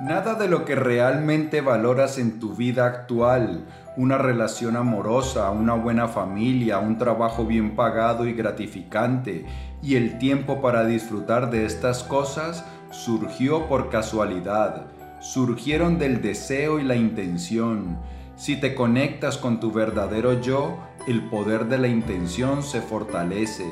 Nada de lo que realmente valoras en tu vida actual, una relación amorosa, una buena familia, un trabajo bien pagado y gratificante, y el tiempo para disfrutar de estas cosas, surgió por casualidad, surgieron del deseo y la intención. Si te conectas con tu verdadero yo, el poder de la intención se fortalece.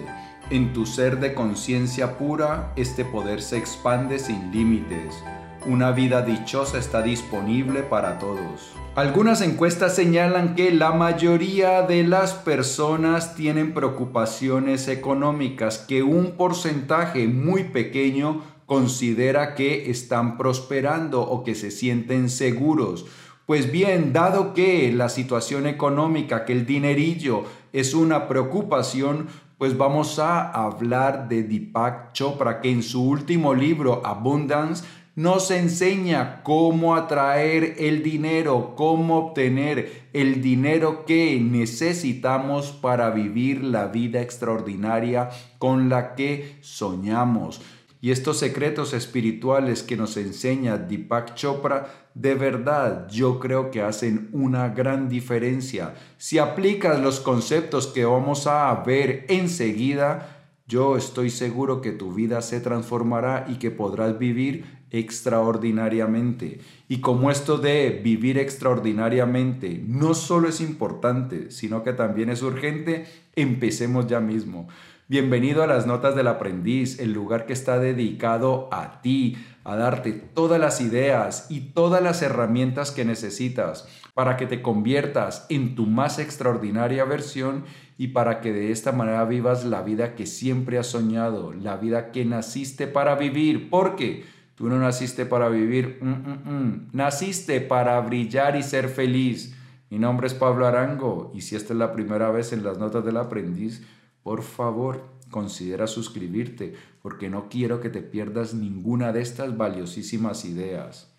En tu ser de conciencia pura, este poder se expande sin límites. Una vida dichosa está disponible para todos. Algunas encuestas señalan que la mayoría de las personas tienen preocupaciones económicas, que un porcentaje muy pequeño considera que están prosperando o que se sienten seguros. Pues bien, dado que la situación económica, que el dinerillo es una preocupación, pues vamos a hablar de Deepak Chopra, que en su último libro, Abundance, nos enseña cómo atraer el dinero, cómo obtener el dinero que necesitamos para vivir la vida extraordinaria con la que soñamos. Y estos secretos espirituales que nos enseña Deepak Chopra, de verdad yo creo que hacen una gran diferencia. Si aplicas los conceptos que vamos a ver enseguida, yo estoy seguro que tu vida se transformará y que podrás vivir extraordinariamente. Y como esto de vivir extraordinariamente no solo es importante, sino que también es urgente, empecemos ya mismo. Bienvenido a las Notas del Aprendiz, el lugar que está dedicado a ti, a darte todas las ideas y todas las herramientas que necesitas para que te conviertas en tu más extraordinaria versión y para que de esta manera vivas la vida que siempre has soñado, la vida que naciste para vivir, porque Tú no naciste para vivir, mm, mm, mm. naciste para brillar y ser feliz. Mi nombre es Pablo Arango y si esta es la primera vez en las notas del aprendiz, por favor considera suscribirte porque no quiero que te pierdas ninguna de estas valiosísimas ideas.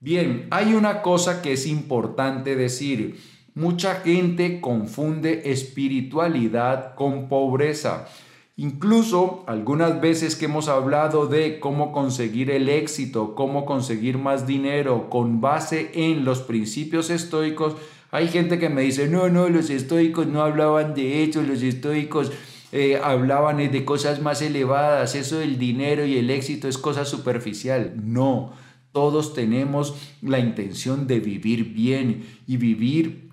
Bien, hay una cosa que es importante decir. Mucha gente confunde espiritualidad con pobreza. Incluso algunas veces que hemos hablado de cómo conseguir el éxito, cómo conseguir más dinero con base en los principios estoicos, hay gente que me dice, no, no, los estoicos no hablaban de eso, los estoicos eh, hablaban de cosas más elevadas, eso del dinero y el éxito es cosa superficial. No todos tenemos la intención de vivir bien y vivir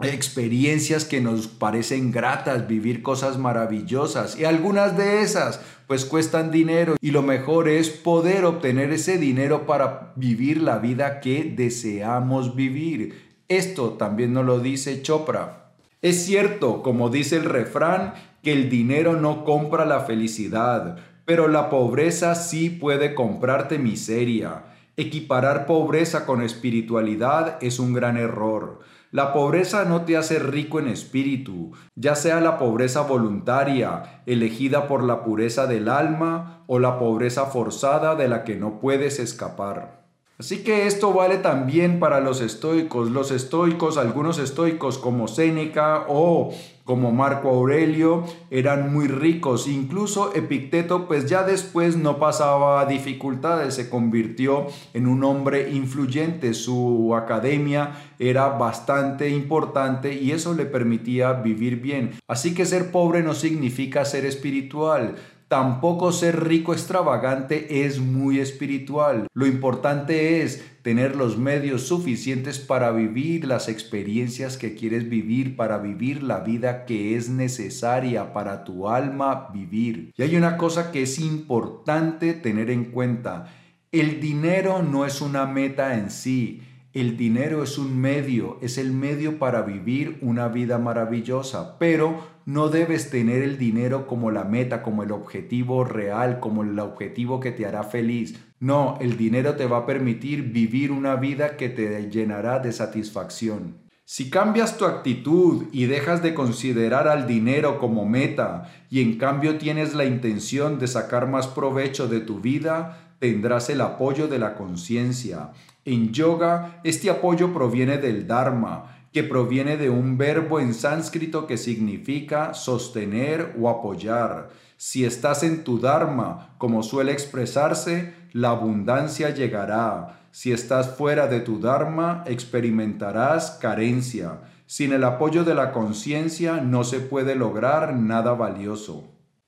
experiencias que nos parecen gratas, vivir cosas maravillosas y algunas de esas pues cuestan dinero y lo mejor es poder obtener ese dinero para vivir la vida que deseamos vivir. Esto también nos lo dice Chopra. Es cierto, como dice el refrán, que el dinero no compra la felicidad, pero la pobreza sí puede comprarte miseria. Equiparar pobreza con espiritualidad es un gran error. La pobreza no te hace rico en espíritu, ya sea la pobreza voluntaria, elegida por la pureza del alma, o la pobreza forzada de la que no puedes escapar. Así que esto vale también para los estoicos. Los estoicos, algunos estoicos como Séneca o como Marco Aurelio eran muy ricos. Incluso Epicteto pues ya después no pasaba dificultades, se convirtió en un hombre influyente. Su academia era bastante importante y eso le permitía vivir bien. Así que ser pobre no significa ser espiritual. Tampoco ser rico extravagante es muy espiritual. Lo importante es tener los medios suficientes para vivir las experiencias que quieres vivir, para vivir la vida que es necesaria para tu alma vivir. Y hay una cosa que es importante tener en cuenta. El dinero no es una meta en sí. El dinero es un medio, es el medio para vivir una vida maravillosa, pero no debes tener el dinero como la meta, como el objetivo real, como el objetivo que te hará feliz. No, el dinero te va a permitir vivir una vida que te llenará de satisfacción. Si cambias tu actitud y dejas de considerar al dinero como meta y en cambio tienes la intención de sacar más provecho de tu vida, tendrás el apoyo de la conciencia. En yoga, este apoyo proviene del Dharma, que proviene de un verbo en sánscrito que significa sostener o apoyar. Si estás en tu Dharma, como suele expresarse, la abundancia llegará. Si estás fuera de tu Dharma, experimentarás carencia. Sin el apoyo de la conciencia no se puede lograr nada valioso.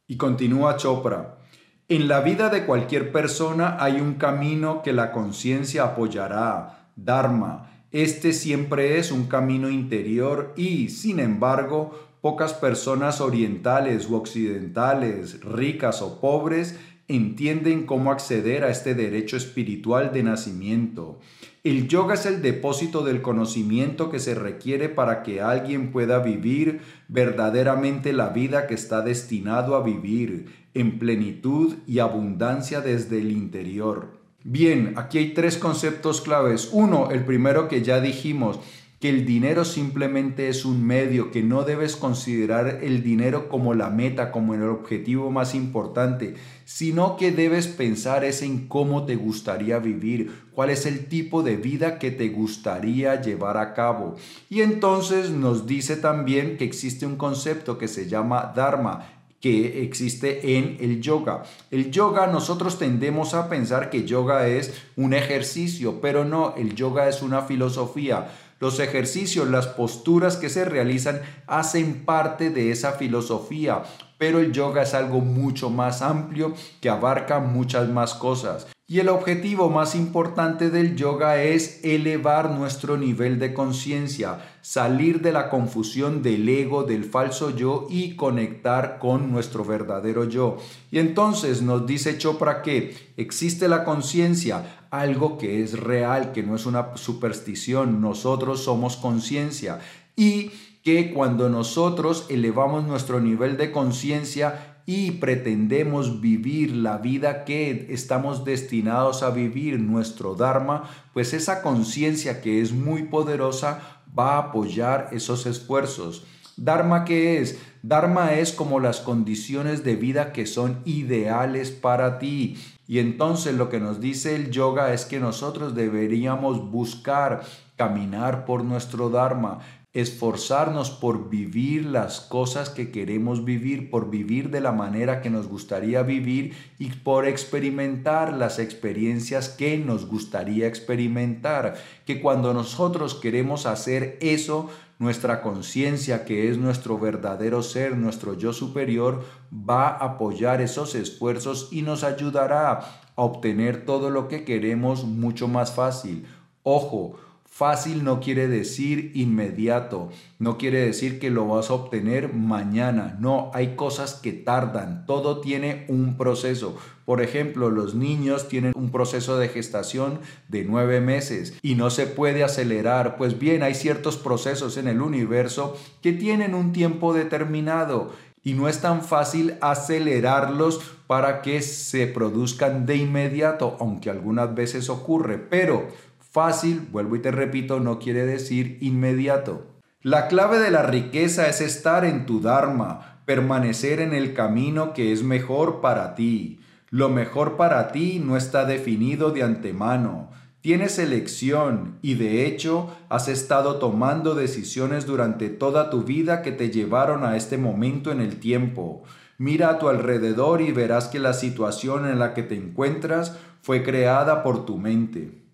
Y continúa Chopra. En la vida de cualquier persona hay un camino que la conciencia apoyará, Dharma. Este siempre es un camino interior y, sin embargo, pocas personas orientales u occidentales, ricas o pobres, entienden cómo acceder a este derecho espiritual de nacimiento. El yoga es el depósito del conocimiento que se requiere para que alguien pueda vivir verdaderamente la vida que está destinado a vivir en plenitud y abundancia desde el interior. Bien, aquí hay tres conceptos claves. Uno, el primero que ya dijimos, que el dinero simplemente es un medio, que no debes considerar el dinero como la meta, como el objetivo más importante, sino que debes pensar en cómo te gustaría vivir, cuál es el tipo de vida que te gustaría llevar a cabo. Y entonces nos dice también que existe un concepto que se llama Dharma, que existe en el yoga. El yoga nosotros tendemos a pensar que yoga es un ejercicio, pero no, el yoga es una filosofía los ejercicios, las posturas que se realizan hacen parte de esa filosofía, pero el yoga es algo mucho más amplio que abarca muchas más cosas. Y el objetivo más importante del yoga es elevar nuestro nivel de conciencia, salir de la confusión del ego, del falso yo y conectar con nuestro verdadero yo. Y entonces nos dice Chopra que existe la conciencia, algo que es real, que no es una superstición, nosotros somos conciencia y que cuando nosotros elevamos nuestro nivel de conciencia, y pretendemos vivir la vida que estamos destinados a vivir, nuestro Dharma, pues esa conciencia que es muy poderosa va a apoyar esos esfuerzos. Dharma qué es? Dharma es como las condiciones de vida que son ideales para ti. Y entonces lo que nos dice el yoga es que nosotros deberíamos buscar caminar por nuestro Dharma, esforzarnos por vivir las cosas que queremos vivir, por vivir de la manera que nos gustaría vivir y por experimentar las experiencias que nos gustaría experimentar. Que cuando nosotros queremos hacer eso, nuestra conciencia, que es nuestro verdadero ser, nuestro yo superior, va a apoyar esos esfuerzos y nos ayudará a obtener todo lo que queremos mucho más fácil. Ojo, Fácil no quiere decir inmediato, no quiere decir que lo vas a obtener mañana. No, hay cosas que tardan, todo tiene un proceso. Por ejemplo, los niños tienen un proceso de gestación de nueve meses y no se puede acelerar. Pues bien, hay ciertos procesos en el universo que tienen un tiempo determinado y no es tan fácil acelerarlos para que se produzcan de inmediato, aunque algunas veces ocurre, pero Fácil, vuelvo y te repito, no quiere decir inmediato. La clave de la riqueza es estar en tu Dharma, permanecer en el camino que es mejor para ti. Lo mejor para ti no está definido de antemano. Tienes elección y de hecho has estado tomando decisiones durante toda tu vida que te llevaron a este momento en el tiempo. Mira a tu alrededor y verás que la situación en la que te encuentras fue creada por tu mente.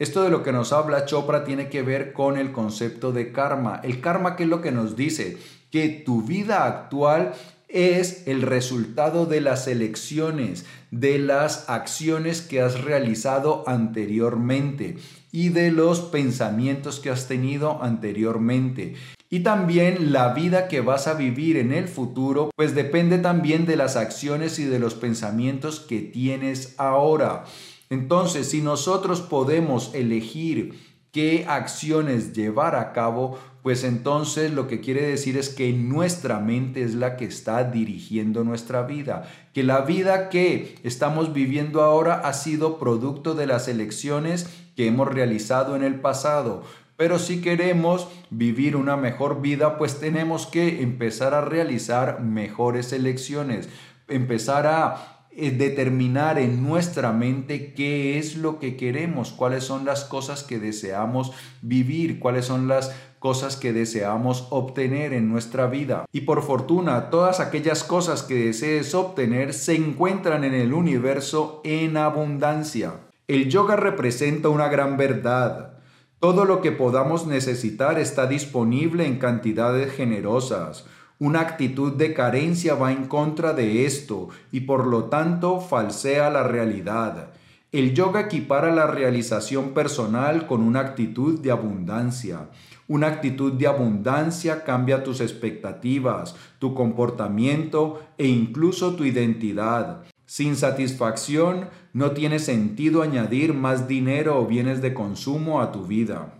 Esto de lo que nos habla Chopra tiene que ver con el concepto de karma. El karma, ¿qué es lo que nos dice? Que tu vida actual es el resultado de las elecciones, de las acciones que has realizado anteriormente y de los pensamientos que has tenido anteriormente. Y también la vida que vas a vivir en el futuro, pues depende también de las acciones y de los pensamientos que tienes ahora. Entonces, si nosotros podemos elegir qué acciones llevar a cabo, pues entonces lo que quiere decir es que nuestra mente es la que está dirigiendo nuestra vida, que la vida que estamos viviendo ahora ha sido producto de las elecciones que hemos realizado en el pasado. Pero si queremos vivir una mejor vida, pues tenemos que empezar a realizar mejores elecciones, empezar a determinar en nuestra mente qué es lo que queremos, cuáles son las cosas que deseamos vivir, cuáles son las cosas que deseamos obtener en nuestra vida. Y por fortuna, todas aquellas cosas que desees obtener se encuentran en el universo en abundancia. El yoga representa una gran verdad. Todo lo que podamos necesitar está disponible en cantidades generosas. Una actitud de carencia va en contra de esto y por lo tanto falsea la realidad. El yoga equipara la realización personal con una actitud de abundancia. Una actitud de abundancia cambia tus expectativas, tu comportamiento e incluso tu identidad. Sin satisfacción no tiene sentido añadir más dinero o bienes de consumo a tu vida.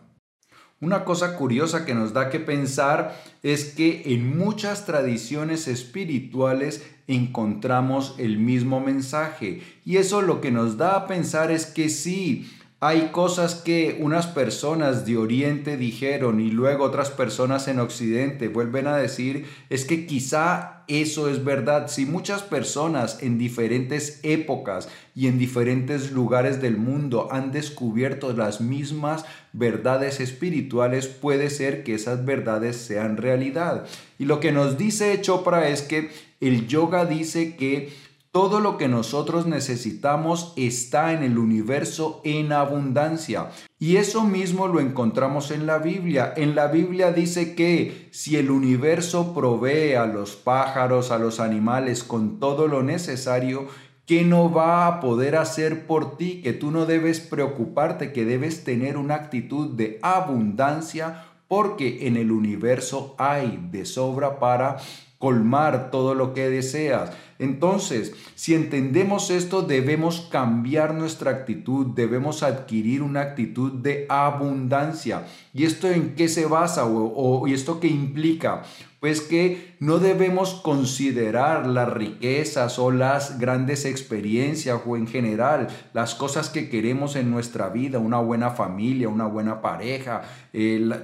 Una cosa curiosa que nos da que pensar es que en muchas tradiciones espirituales encontramos el mismo mensaje. Y eso lo que nos da a pensar es que sí, hay cosas que unas personas de Oriente dijeron y luego otras personas en Occidente vuelven a decir, es que quizá eso es verdad. Si muchas personas en diferentes épocas y en diferentes lugares del mundo han descubierto las mismas verdades espirituales, puede ser que esas verdades sean realidad. Y lo que nos dice Chopra es que el yoga dice que todo lo que nosotros necesitamos está en el universo en abundancia. Y eso mismo lo encontramos en la Biblia. En la Biblia dice que si el universo provee a los pájaros, a los animales con todo lo necesario, ¿qué no va a poder hacer por ti? Que tú no debes preocuparte, que debes tener una actitud de abundancia porque en el universo hay de sobra para colmar todo lo que deseas. Entonces, si entendemos esto, debemos cambiar nuestra actitud, debemos adquirir una actitud de abundancia. ¿Y esto en qué se basa o, y esto qué implica? Pues que no debemos considerar las riquezas o las grandes experiencias o en general las cosas que queremos en nuestra vida, una buena familia, una buena pareja,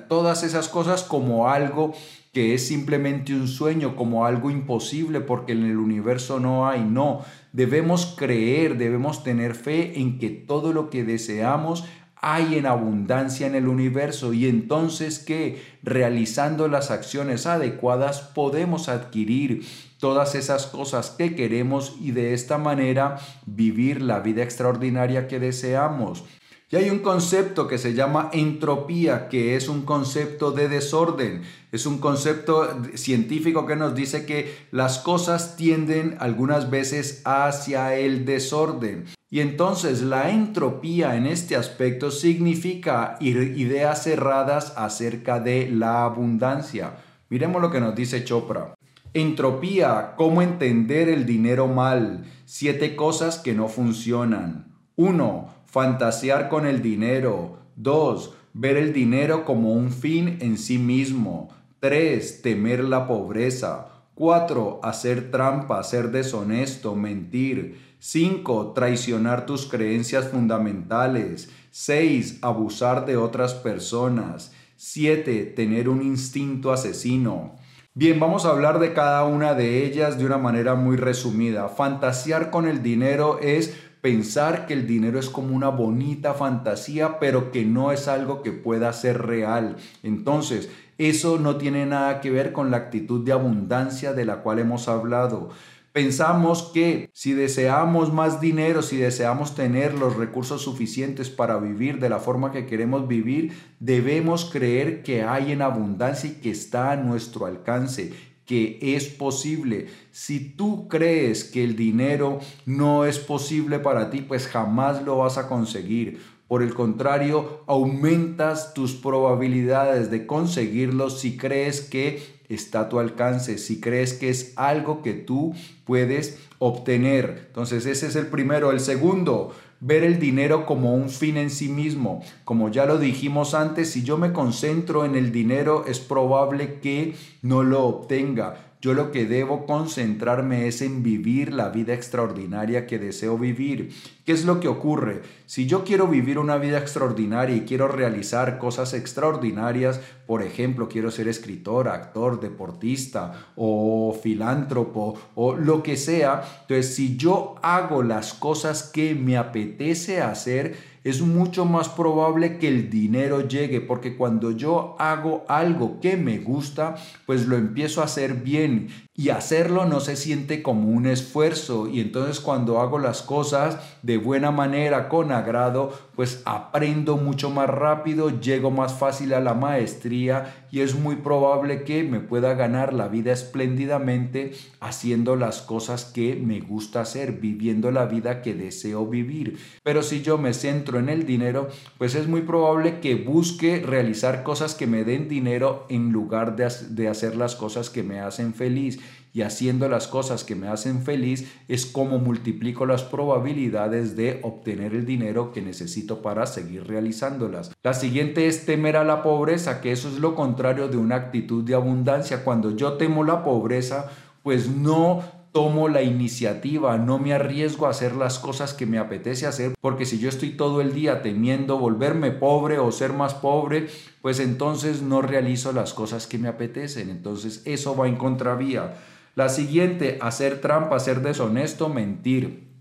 todas esas cosas como algo que es simplemente un sueño, como algo imposible porque en el universo no hay. No, debemos creer, debemos tener fe en que todo lo que deseamos hay en abundancia en el universo y entonces que realizando las acciones adecuadas podemos adquirir todas esas cosas que queremos y de esta manera vivir la vida extraordinaria que deseamos. Y hay un concepto que se llama entropía, que es un concepto de desorden. Es un concepto científico que nos dice que las cosas tienden algunas veces hacia el desorden. Y entonces la entropía en este aspecto significa ideas cerradas acerca de la abundancia. Miremos lo que nos dice Chopra. Entropía, cómo entender el dinero mal. Siete cosas que no funcionan. 1 fantasear con el dinero. 2. Ver el dinero como un fin en sí mismo. 3. Temer la pobreza. 4. Hacer trampa, ser deshonesto, mentir. 5. Traicionar tus creencias fundamentales. 6. Abusar de otras personas. 7. Tener un instinto asesino. Bien, vamos a hablar de cada una de ellas de una manera muy resumida. Fantasear con el dinero es pensar que el dinero es como una bonita fantasía, pero que no es algo que pueda ser real. Entonces, eso no tiene nada que ver con la actitud de abundancia de la cual hemos hablado. Pensamos que si deseamos más dinero, si deseamos tener los recursos suficientes para vivir de la forma que queremos vivir, debemos creer que hay en abundancia y que está a nuestro alcance que es posible. Si tú crees que el dinero no es posible para ti, pues jamás lo vas a conseguir. Por el contrario, aumentas tus probabilidades de conseguirlo si crees que está a tu alcance, si crees que es algo que tú puedes obtener. Entonces ese es el primero. El segundo, ver el dinero como un fin en sí mismo. Como ya lo dijimos antes, si yo me concentro en el dinero es probable que no lo obtenga. Yo lo que debo concentrarme es en vivir la vida extraordinaria que deseo vivir. ¿Qué es lo que ocurre? Si yo quiero vivir una vida extraordinaria y quiero realizar cosas extraordinarias, por ejemplo, quiero ser escritor, actor, deportista o filántropo o lo que sea, entonces si yo hago las cosas que me apetece hacer, es mucho más probable que el dinero llegue, porque cuando yo hago algo que me gusta, pues lo empiezo a hacer bien y hacerlo no se siente como un esfuerzo y entonces cuando hago las cosas de buena manera, con agrado, pues aprendo mucho más rápido, llego más fácil a la maestría y es muy probable que me pueda ganar la vida espléndidamente haciendo las cosas que me gusta hacer, viviendo la vida que deseo vivir. Pero si yo me centro en el dinero, pues es muy probable que busque realizar cosas que me den dinero en lugar de, de hacer las cosas que me hacen feliz y haciendo las cosas que me hacen feliz es como multiplico las probabilidades de obtener el dinero que necesito para seguir realizándolas. La siguiente es temer a la pobreza, que eso es lo contrario de una actitud de abundancia. Cuando yo temo la pobreza, pues no tomo la iniciativa, no me arriesgo a hacer las cosas que me apetece hacer, porque si yo estoy todo el día temiendo volverme pobre o ser más pobre, pues entonces no realizo las cosas que me apetecen, entonces eso va en contravía. La siguiente, hacer trampa, ser deshonesto, mentir.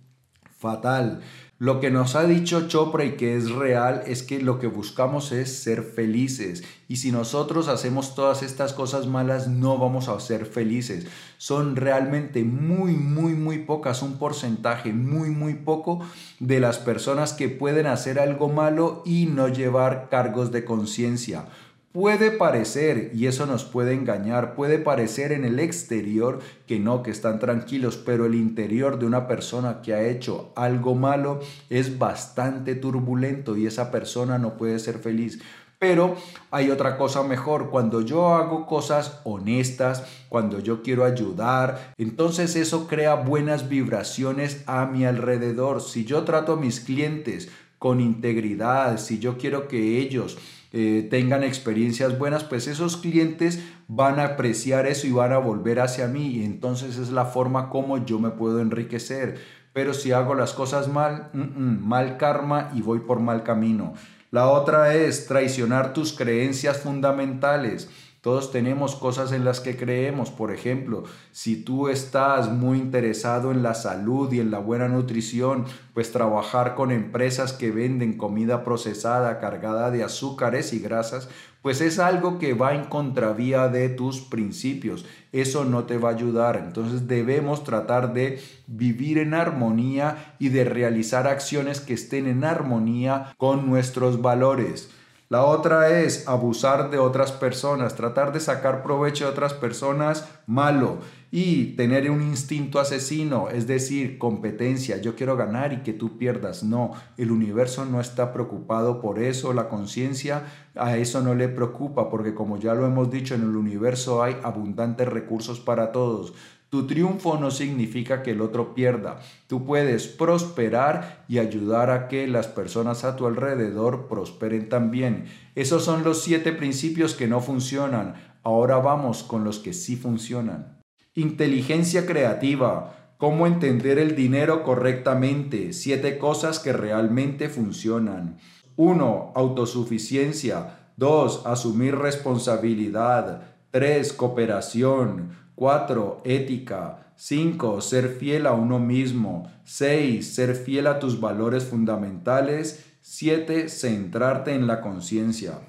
Fatal. Lo que nos ha dicho Chopra y que es real es que lo que buscamos es ser felices. Y si nosotros hacemos todas estas cosas malas, no vamos a ser felices. Son realmente muy, muy, muy pocas, un porcentaje muy, muy poco de las personas que pueden hacer algo malo y no llevar cargos de conciencia. Puede parecer, y eso nos puede engañar, puede parecer en el exterior que no, que están tranquilos, pero el interior de una persona que ha hecho algo malo es bastante turbulento y esa persona no puede ser feliz. Pero hay otra cosa mejor, cuando yo hago cosas honestas, cuando yo quiero ayudar, entonces eso crea buenas vibraciones a mi alrededor. Si yo trato a mis clientes con integridad, si yo quiero que ellos eh, tengan experiencias buenas, pues esos clientes van a apreciar eso y van a volver hacia mí. Y entonces es la forma como yo me puedo enriquecer. Pero si hago las cosas mal, mal karma y voy por mal camino. La otra es traicionar tus creencias fundamentales. Todos tenemos cosas en las que creemos. Por ejemplo, si tú estás muy interesado en la salud y en la buena nutrición, pues trabajar con empresas que venden comida procesada cargada de azúcares y grasas, pues es algo que va en contravía de tus principios. Eso no te va a ayudar. Entonces debemos tratar de vivir en armonía y de realizar acciones que estén en armonía con nuestros valores. La otra es abusar de otras personas, tratar de sacar provecho de otras personas, malo. Y tener un instinto asesino, es decir, competencia, yo quiero ganar y que tú pierdas. No, el universo no está preocupado por eso, la conciencia a eso no le preocupa, porque como ya lo hemos dicho, en el universo hay abundantes recursos para todos. Tu triunfo no significa que el otro pierda. Tú puedes prosperar y ayudar a que las personas a tu alrededor prosperen también. Esos son los siete principios que no funcionan. Ahora vamos con los que sí funcionan. Inteligencia creativa. Cómo entender el dinero correctamente. Siete cosas que realmente funcionan. 1. Autosuficiencia. 2. Asumir responsabilidad. 3. Cooperación. 4. Ética. 5. Ser fiel a uno mismo. 6. Ser fiel a tus valores fundamentales. 7. Centrarte en la conciencia.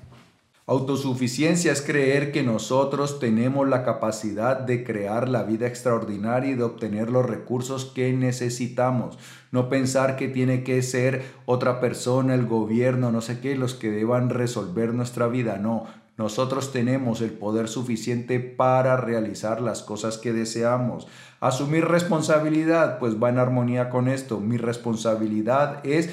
Autosuficiencia es creer que nosotros tenemos la capacidad de crear la vida extraordinaria y de obtener los recursos que necesitamos. No pensar que tiene que ser otra persona, el gobierno, no sé qué, los que deban resolver nuestra vida. No, nosotros tenemos el poder suficiente para realizar las cosas que deseamos. Asumir responsabilidad, pues va en armonía con esto. Mi responsabilidad es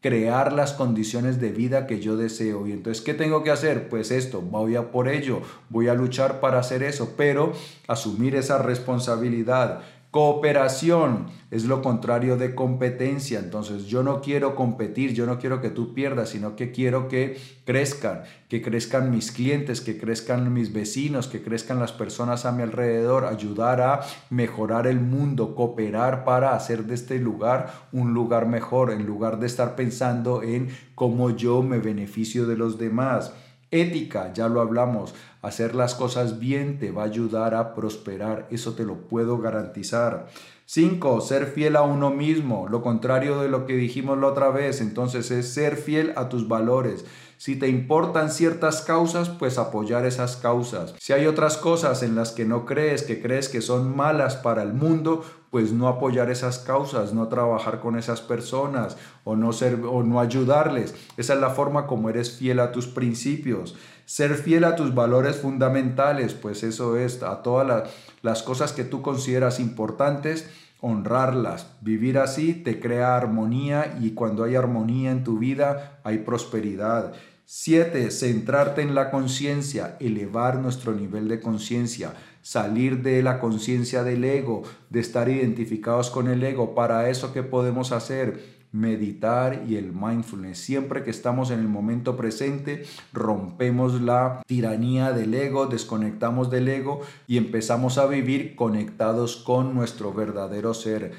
crear las condiciones de vida que yo deseo. Y entonces, ¿qué tengo que hacer? Pues esto, voy a por ello, voy a luchar para hacer eso, pero asumir esa responsabilidad. Cooperación es lo contrario de competencia. Entonces yo no quiero competir, yo no quiero que tú pierdas, sino que quiero que crezcan, que crezcan mis clientes, que crezcan mis vecinos, que crezcan las personas a mi alrededor, ayudar a mejorar el mundo, cooperar para hacer de este lugar un lugar mejor, en lugar de estar pensando en cómo yo me beneficio de los demás. Ética, ya lo hablamos, hacer las cosas bien te va a ayudar a prosperar, eso te lo puedo garantizar. 5. Ser fiel a uno mismo, lo contrario de lo que dijimos la otra vez, entonces es ser fiel a tus valores. Si te importan ciertas causas, pues apoyar esas causas. Si hay otras cosas en las que no crees, que crees que son malas para el mundo, pues no apoyar esas causas, no trabajar con esas personas o no ser o no ayudarles. Esa es la forma como eres fiel a tus principios. Ser fiel a tus valores fundamentales, pues eso es a todas las cosas que tú consideras importantes, honrarlas. Vivir así te crea armonía y cuando hay armonía en tu vida hay prosperidad. Siete, centrarte en la conciencia, elevar nuestro nivel de conciencia, salir de la conciencia del ego, de estar identificados con el ego. Para eso, ¿qué podemos hacer? meditar y el mindfulness. Siempre que estamos en el momento presente, rompemos la tiranía del ego, desconectamos del ego y empezamos a vivir conectados con nuestro verdadero ser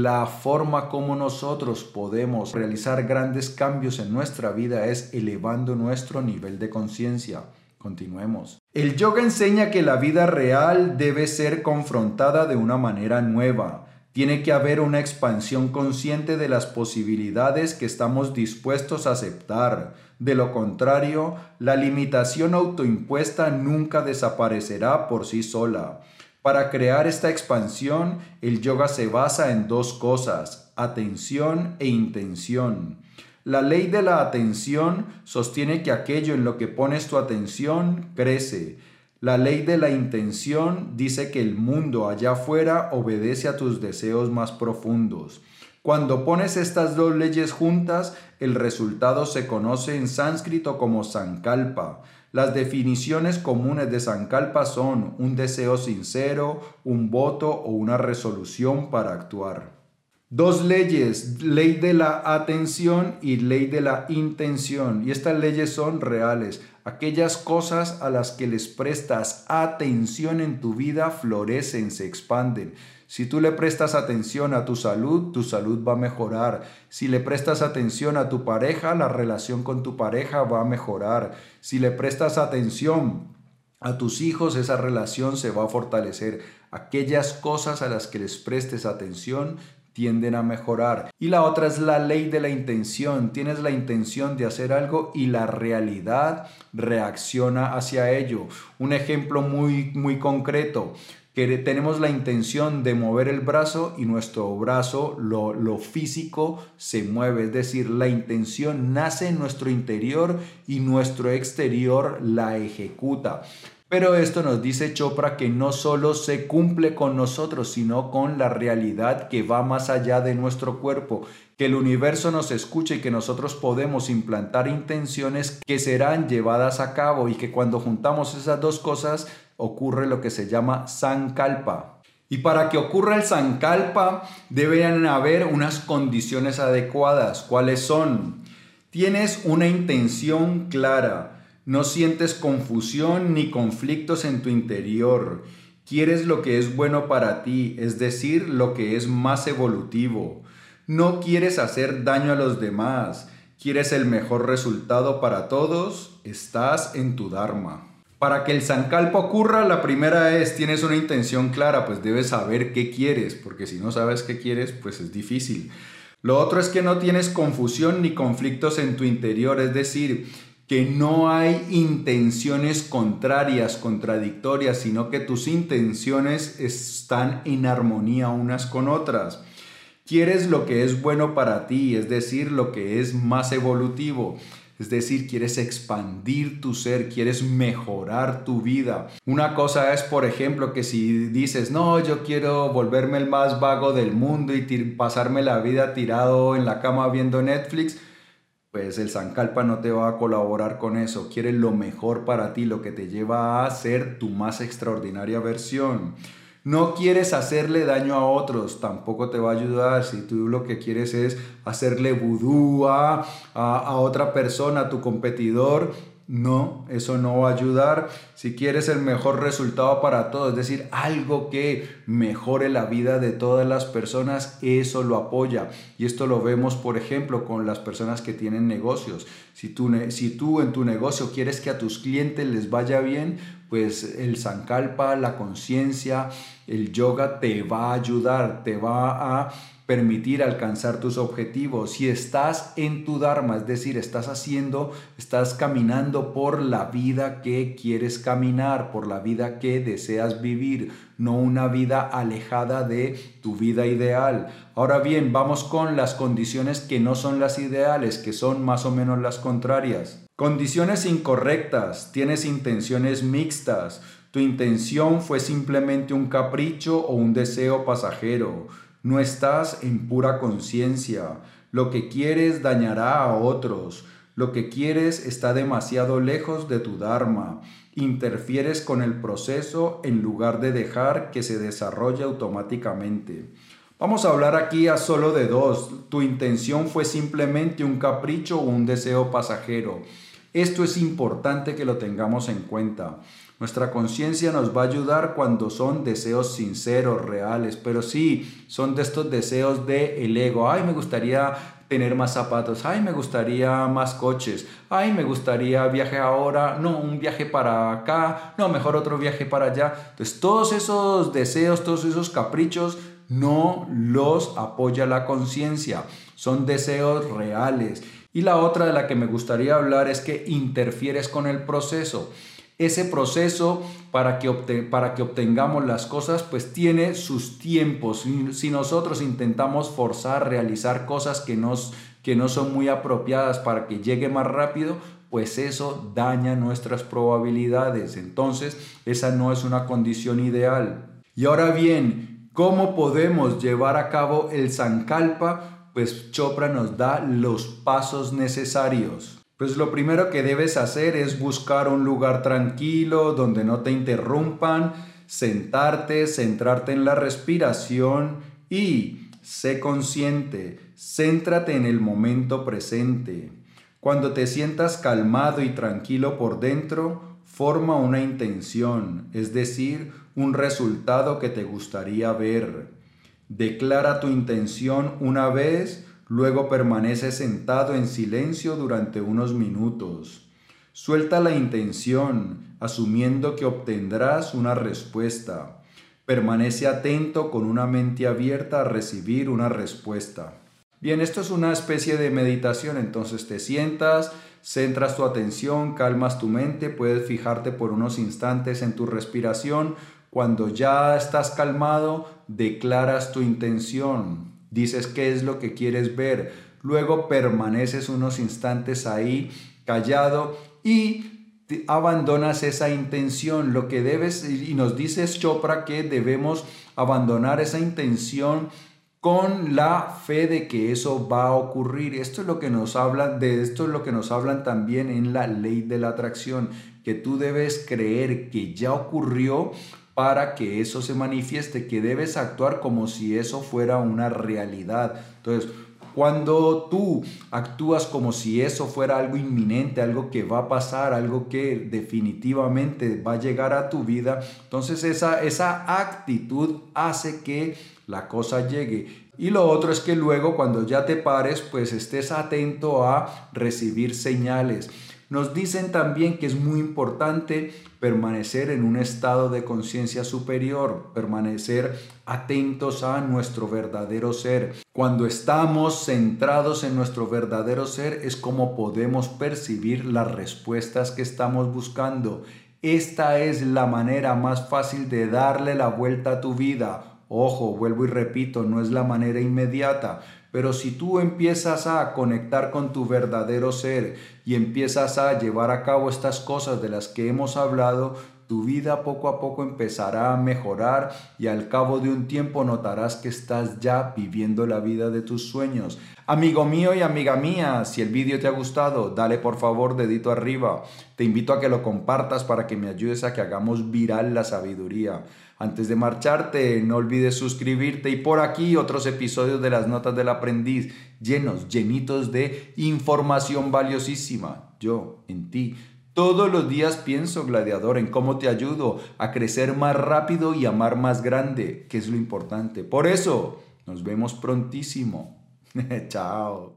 la forma como nosotros podemos realizar grandes cambios en nuestra vida es elevando nuestro nivel de conciencia. Continuemos. El yoga enseña que la vida real debe ser confrontada de una manera nueva. Tiene que haber una expansión consciente de las posibilidades que estamos dispuestos a aceptar. De lo contrario, la limitación autoimpuesta nunca desaparecerá por sí sola. Para crear esta expansión, el yoga se basa en dos cosas, atención e intención. La ley de la atención sostiene que aquello en lo que pones tu atención crece. La ley de la intención dice que el mundo allá afuera obedece a tus deseos más profundos. Cuando pones estas dos leyes juntas, el resultado se conoce en sánscrito como sankalpa. Las definiciones comunes de Sankalpa son un deseo sincero, un voto o una resolución para actuar. Dos leyes, ley de la atención y ley de la intención. Y estas leyes son reales. Aquellas cosas a las que les prestas atención en tu vida florecen, se expanden. Si tú le prestas atención a tu salud, tu salud va a mejorar. Si le prestas atención a tu pareja, la relación con tu pareja va a mejorar. Si le prestas atención a tus hijos, esa relación se va a fortalecer. Aquellas cosas a las que les prestes atención tienden a mejorar. Y la otra es la ley de la intención. Tienes la intención de hacer algo y la realidad reacciona hacia ello. Un ejemplo muy muy concreto que tenemos la intención de mover el brazo y nuestro brazo, lo, lo, físico, se mueve. Es decir, la intención nace en nuestro interior y nuestro exterior la ejecuta. Pero esto nos dice Chopra que no solo se cumple con nosotros, sino con la realidad que va más allá de nuestro cuerpo, que el universo nos escuche y que nosotros podemos implantar intenciones que serán llevadas a cabo y que cuando juntamos esas dos cosas ocurre lo que se llama Sankalpa. Y para que ocurra el Sankalpa deben haber unas condiciones adecuadas. ¿Cuáles son? Tienes una intención clara, no sientes confusión ni conflictos en tu interior. Quieres lo que es bueno para ti, es decir, lo que es más evolutivo. No quieres hacer daño a los demás. Quieres el mejor resultado para todos. Estás en tu Dharma. Para que el Sankalpa ocurra, la primera es, tienes una intención clara, pues debes saber qué quieres, porque si no sabes qué quieres, pues es difícil. Lo otro es que no tienes confusión ni conflictos en tu interior, es decir, que no hay intenciones contrarias, contradictorias, sino que tus intenciones están en armonía unas con otras. Quieres lo que es bueno para ti, es decir, lo que es más evolutivo. Es decir, quieres expandir tu ser, quieres mejorar tu vida. Una cosa es, por ejemplo, que si dices, no, yo quiero volverme el más vago del mundo y pasarme la vida tirado en la cama viendo Netflix, pues el Sankalpa no te va a colaborar con eso. Quiere lo mejor para ti, lo que te lleva a ser tu más extraordinaria versión. No quieres hacerle daño a otros, tampoco te va a ayudar. Si tú lo que quieres es hacerle vudú a, a, otra persona, a tu competidor, no, eso no va a ayudar. Si quieres el mejor resultado para todos, es decir, algo que mejore la vida de todas las personas, eso lo apoya. Y esto lo vemos, por ejemplo, con las personas que tienen negocios. Si tú, si tú en tu negocio quieres que a tus clientes les vaya bien, pues el Sankalpa, la conciencia, el yoga te va a ayudar, te va a permitir alcanzar tus objetivos. Si estás en tu Dharma, es decir, estás haciendo, estás caminando por la vida que quieres caminar, por la vida que deseas vivir, no una vida alejada de tu vida ideal. Ahora bien, vamos con las condiciones que no son las ideales, que son más o menos las contrarias. Condiciones incorrectas, tienes intenciones mixtas, tu intención fue simplemente un capricho o un deseo pasajero no estás en pura conciencia. Lo que quieres dañará a otros. Lo que quieres está demasiado lejos de tu Dharma. Interfieres con el proceso en lugar de dejar que se desarrolle automáticamente. Vamos a hablar aquí a solo de dos. Tu intención fue simplemente un capricho o un deseo pasajero. Esto es importante que lo tengamos en cuenta. Nuestra conciencia nos va a ayudar cuando son deseos sinceros, reales, pero sí, son de estos deseos de el ego. Ay, me gustaría tener más zapatos, ay, me gustaría más coches, ay, me gustaría viaje ahora, no, un viaje para acá, no, mejor otro viaje para allá. Entonces, todos esos deseos, todos esos caprichos, no los apoya la conciencia, son deseos reales. Y la otra de la que me gustaría hablar es que interfieres con el proceso ese proceso para que, para que obtengamos las cosas, pues tiene sus tiempos. Si nosotros intentamos forzar, realizar cosas que, nos, que no son muy apropiadas para que llegue más rápido, pues eso daña nuestras probabilidades. Entonces, esa no es una condición ideal. Y ahora bien, ¿cómo podemos llevar a cabo el Sankalpa? Pues Chopra nos da los pasos necesarios. Pues lo primero que debes hacer es buscar un lugar tranquilo donde no te interrumpan, sentarte, centrarte en la respiración y sé consciente, céntrate en el momento presente. Cuando te sientas calmado y tranquilo por dentro, forma una intención, es decir, un resultado que te gustaría ver. Declara tu intención una vez, Luego permanece sentado en silencio durante unos minutos. Suelta la intención, asumiendo que obtendrás una respuesta. Permanece atento con una mente abierta a recibir una respuesta. Bien, esto es una especie de meditación, entonces te sientas, centras tu atención, calmas tu mente, puedes fijarte por unos instantes en tu respiración. Cuando ya estás calmado, declaras tu intención dices qué es lo que quieres ver, luego permaneces unos instantes ahí callado y abandonas esa intención, lo que debes, y nos dice Chopra que debemos abandonar esa intención con la fe de que eso va a ocurrir. Esto es lo que nos hablan, de esto es lo que nos hablan también en la ley de la atracción, que tú debes creer que ya ocurrió para que eso se manifieste, que debes actuar como si eso fuera una realidad. Entonces, cuando tú actúas como si eso fuera algo inminente, algo que va a pasar, algo que definitivamente va a llegar a tu vida, entonces esa, esa actitud hace que la cosa llegue. Y lo otro es que luego cuando ya te pares, pues estés atento a recibir señales. Nos dicen también que es muy importante permanecer en un estado de conciencia superior, permanecer atentos a nuestro verdadero ser. Cuando estamos centrados en nuestro verdadero ser es como podemos percibir las respuestas que estamos buscando. Esta es la manera más fácil de darle la vuelta a tu vida. Ojo, vuelvo y repito, no es la manera inmediata, pero si tú empiezas a conectar con tu verdadero ser y empiezas a llevar a cabo estas cosas de las que hemos hablado, tu vida poco a poco empezará a mejorar y al cabo de un tiempo notarás que estás ya viviendo la vida de tus sueños. Amigo mío y amiga mía, si el vídeo te ha gustado, dale por favor dedito arriba. Te invito a que lo compartas para que me ayudes a que hagamos viral la sabiduría. Antes de marcharte, no olvides suscribirte y por aquí otros episodios de las Notas del Aprendiz, llenos, llenitos de información valiosísima. Yo, en ti todos los días pienso, gladiador, en cómo te ayudo a crecer más rápido y amar más grande, que es lo importante. Por eso, nos vemos prontísimo. Chao.